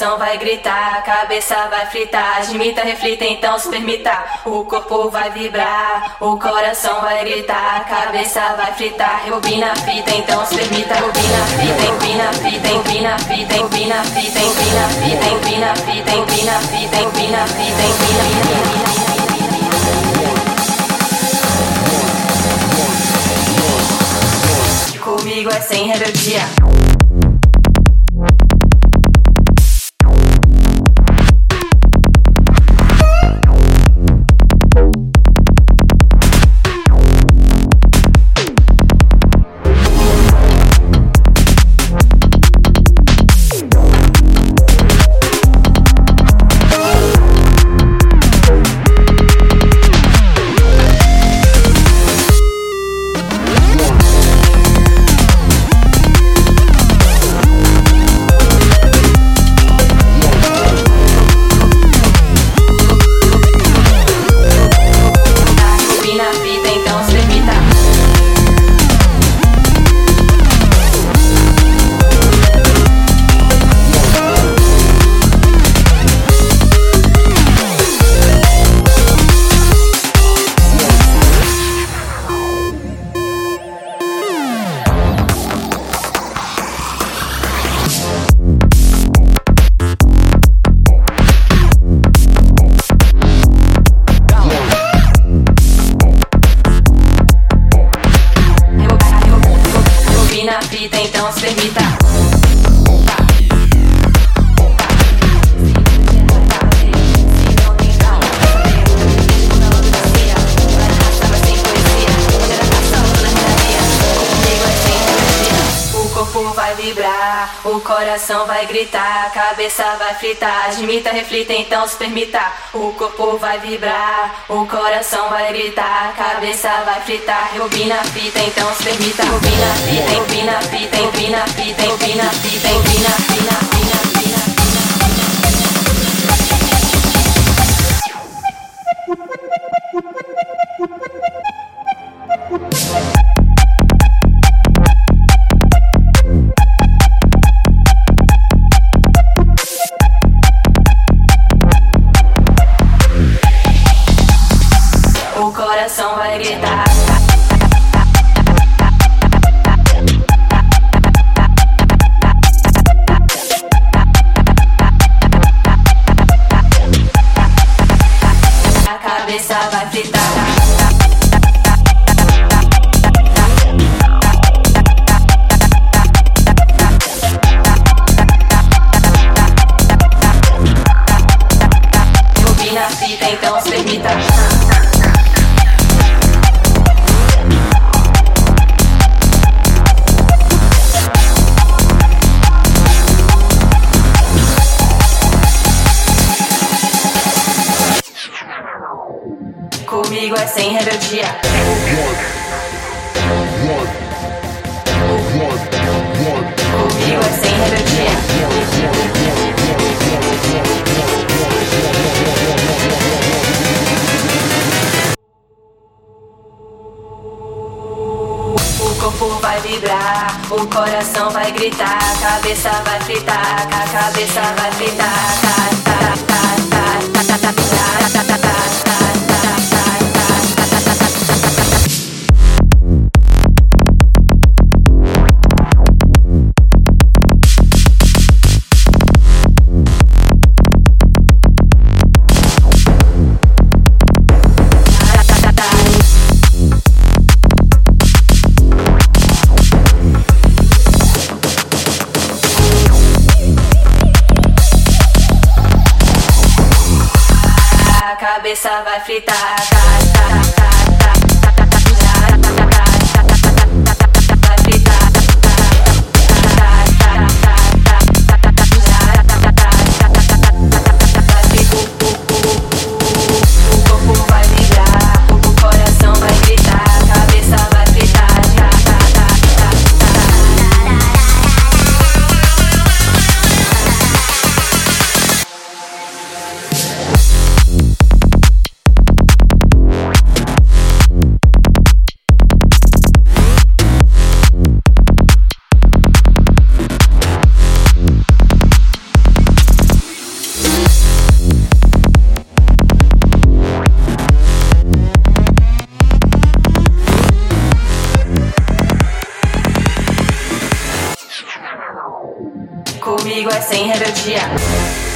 vai gritar, a cabeça vai fritar, admita, reflita, então se permita. O corpo vai vibrar, o coração vai gritar, a cabeça vai fritar, rebobina a fita, então se permita. Rebobina fita, empina fita, empina fita, empina fita, empina fita, empina fita, empina fita, empina fita, empina a fita. Comigo é sem rebeldia. cremita. Coração vai gritar, a cabeça vai fritar. Admita, reflita, então se permita. O corpo vai vibrar, o coração vai gritar, a cabeça vai fritar. Rebobina a fita, então se permita. Rebobina a fita, empina fita, empina fita, empina fita, fita, fita. coração comigo é sem rebeldia. Comigo é sem rebeldia. O corpo vai vibrar, o coração vai gritar, a cabeça vai fritar, a cabeça vai fritar. Tá, tá, tá, tá, tá, tá, tá, tá, tá, tá, tá. a cabeça vai fritar. Tá, tá, tá. comigo é sem rebeldia.